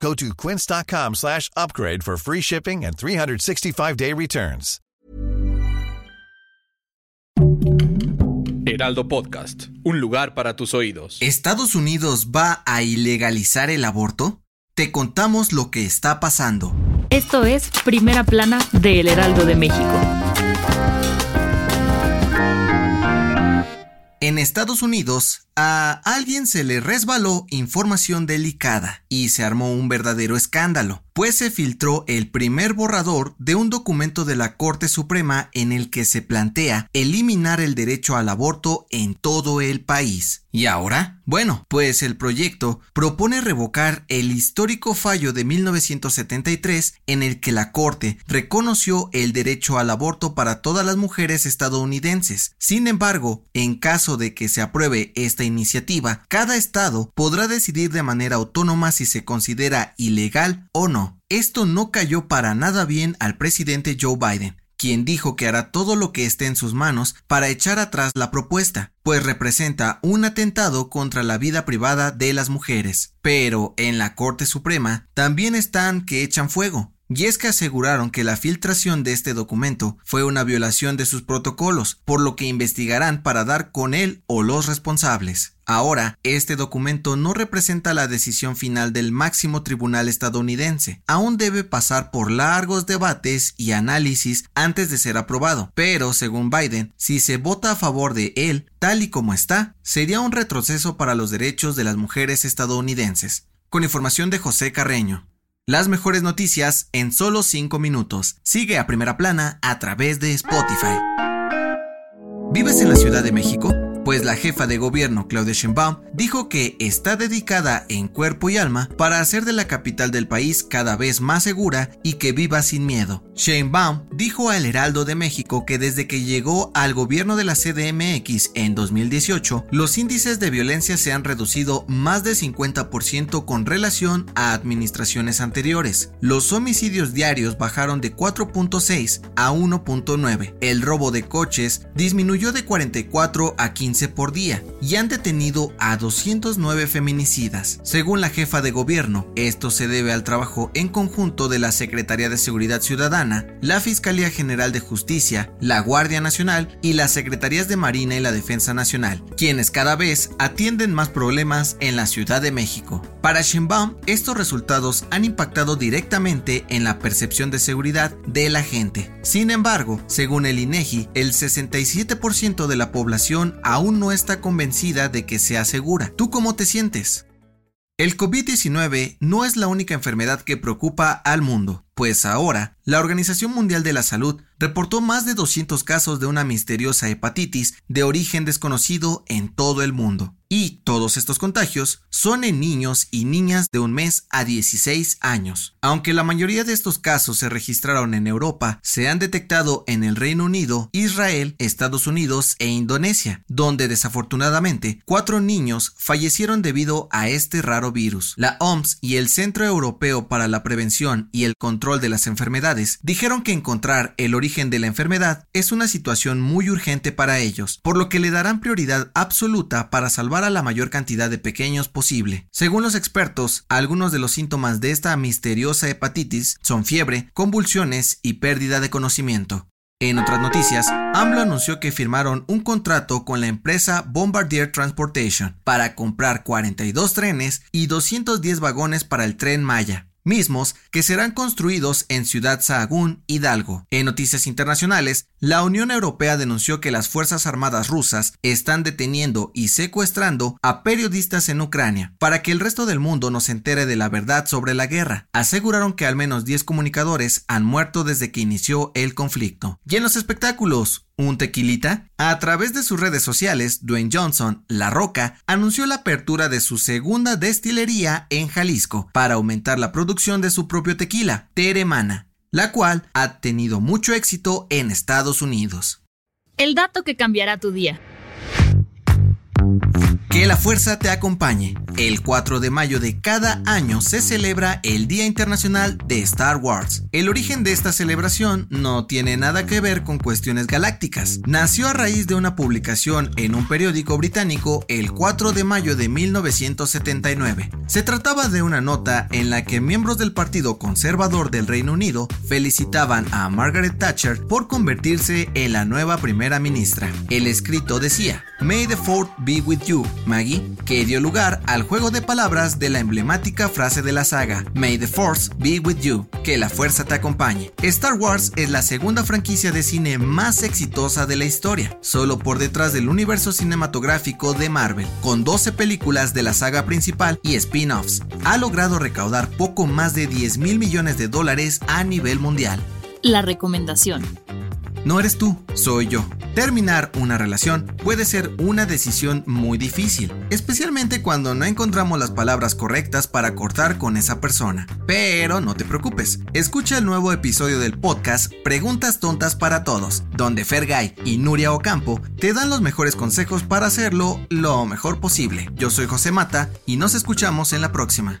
Go to quince.com slash upgrade for free shipping and 365-day returns. Heraldo Podcast, un lugar para tus oídos. ¿Estados Unidos va a ilegalizar el aborto? Te contamos lo que está pasando. Esto es Primera Plana de El Heraldo de México. En Estados Unidos, a alguien se le resbaló información delicada y se armó un verdadero escándalo, pues se filtró el primer borrador de un documento de la Corte Suprema en el que se plantea eliminar el derecho al aborto en todo el país. ¿Y ahora? Bueno, pues el proyecto propone revocar el histórico fallo de 1973 en el que la Corte reconoció el derecho al aborto para todas las mujeres estadounidenses. Sin embargo, en caso de que se apruebe esta iniciativa, cada estado podrá decidir de manera autónoma si se considera ilegal o no. Esto no cayó para nada bien al presidente Joe Biden, quien dijo que hará todo lo que esté en sus manos para echar atrás la propuesta, pues representa un atentado contra la vida privada de las mujeres. Pero en la Corte Suprema también están que echan fuego, y es que aseguraron que la filtración de este documento fue una violación de sus protocolos, por lo que investigarán para dar con él o los responsables. Ahora, este documento no representa la decisión final del máximo tribunal estadounidense. Aún debe pasar por largos debates y análisis antes de ser aprobado. Pero, según Biden, si se vota a favor de él, tal y como está, sería un retroceso para los derechos de las mujeres estadounidenses. Con información de José Carreño. Las mejores noticias en solo 5 minutos. Sigue a primera plana a través de Spotify. ¿Vives en la Ciudad de México? Pues la jefa de gobierno Claudia Sheinbaum dijo que está dedicada en cuerpo y alma para hacer de la capital del país cada vez más segura y que viva sin miedo. Sheinbaum dijo al Heraldo de México que desde que llegó al gobierno de la CDMX en 2018, los índices de violencia se han reducido más de 50% con relación a administraciones anteriores. Los homicidios diarios bajaron de 4.6 a 1.9. El robo de coches disminuyó de 44 a 15 por día y han detenido a 209 feminicidas. Según la jefa de gobierno, esto se debe al trabajo en conjunto de la Secretaría de Seguridad Ciudadana, la Fiscalía General de Justicia, la Guardia Nacional y las Secretarías de Marina y la Defensa Nacional, quienes cada vez atienden más problemas en la Ciudad de México. Para Sheinbaum, estos resultados han impactado directamente en la percepción de seguridad de la gente. Sin embargo, según el INEGI, el 67% de la población aún no está convencida de que sea segura. ¿Tú cómo te sientes? El COVID-19 no es la única enfermedad que preocupa al mundo, pues ahora la Organización Mundial de la Salud reportó más de 200 casos de una misteriosa hepatitis de origen desconocido en todo el mundo. Y todos estos contagios son en niños y niñas de un mes a 16 años. Aunque la mayoría de estos casos se registraron en Europa, se han detectado en el Reino Unido, Israel, Estados Unidos e Indonesia, donde desafortunadamente cuatro niños fallecieron debido a este raro virus. La OMS y el Centro Europeo para la Prevención y el Control de las Enfermedades dijeron que encontrar el origen de la enfermedad es una situación muy urgente para ellos, por lo que le darán prioridad absoluta para salvar la mayor cantidad de pequeños posible. Según los expertos, algunos de los síntomas de esta misteriosa hepatitis son fiebre, convulsiones y pérdida de conocimiento. En otras noticias, AMLO anunció que firmaron un contrato con la empresa Bombardier Transportation para comprar 42 trenes y 210 vagones para el tren Maya mismos que serán construidos en Ciudad Sahagún, Hidalgo. En noticias internacionales, la Unión Europea denunció que las Fuerzas Armadas rusas están deteniendo y secuestrando a periodistas en Ucrania para que el resto del mundo no se entere de la verdad sobre la guerra. Aseguraron que al menos 10 comunicadores han muerto desde que inició el conflicto. Y en los espectáculos, un tequilita? A través de sus redes sociales, Dwayne Johnson, La Roca, anunció la apertura de su segunda destilería en Jalisco para aumentar la producción de su propio tequila, Teremana. la cual ha tenido mucho éxito en Estados Unidos. El dato que cambiará tu día. Que la fuerza te acompañe. El 4 de mayo de cada año se celebra el Día Internacional de Star Wars. El origen de esta celebración no tiene nada que ver con cuestiones galácticas. Nació a raíz de una publicación en un periódico británico el 4 de mayo de 1979. Se trataba de una nota en la que miembros del Partido Conservador del Reino Unido felicitaban a Margaret Thatcher por convertirse en la nueva primera ministra. El escrito decía, May the Fourth be with you, Maggie, que dio lugar al juego de palabras de la emblemática frase de la saga, May the Force be with you, que la fuerza te acompañe. Star Wars es la segunda franquicia de cine más exitosa de la historia, solo por detrás del universo cinematográfico de Marvel, con 12 películas de la saga principal y spin-offs. Ha logrado recaudar poco más de 10 mil millones de dólares a nivel mundial. La recomendación. No eres tú, soy yo. Terminar una relación puede ser una decisión muy difícil, especialmente cuando no encontramos las palabras correctas para cortar con esa persona. Pero no te preocupes, escucha el nuevo episodio del podcast Preguntas Tontas para Todos, donde Fergay y Nuria Ocampo te dan los mejores consejos para hacerlo lo mejor posible. Yo soy José Mata y nos escuchamos en la próxima.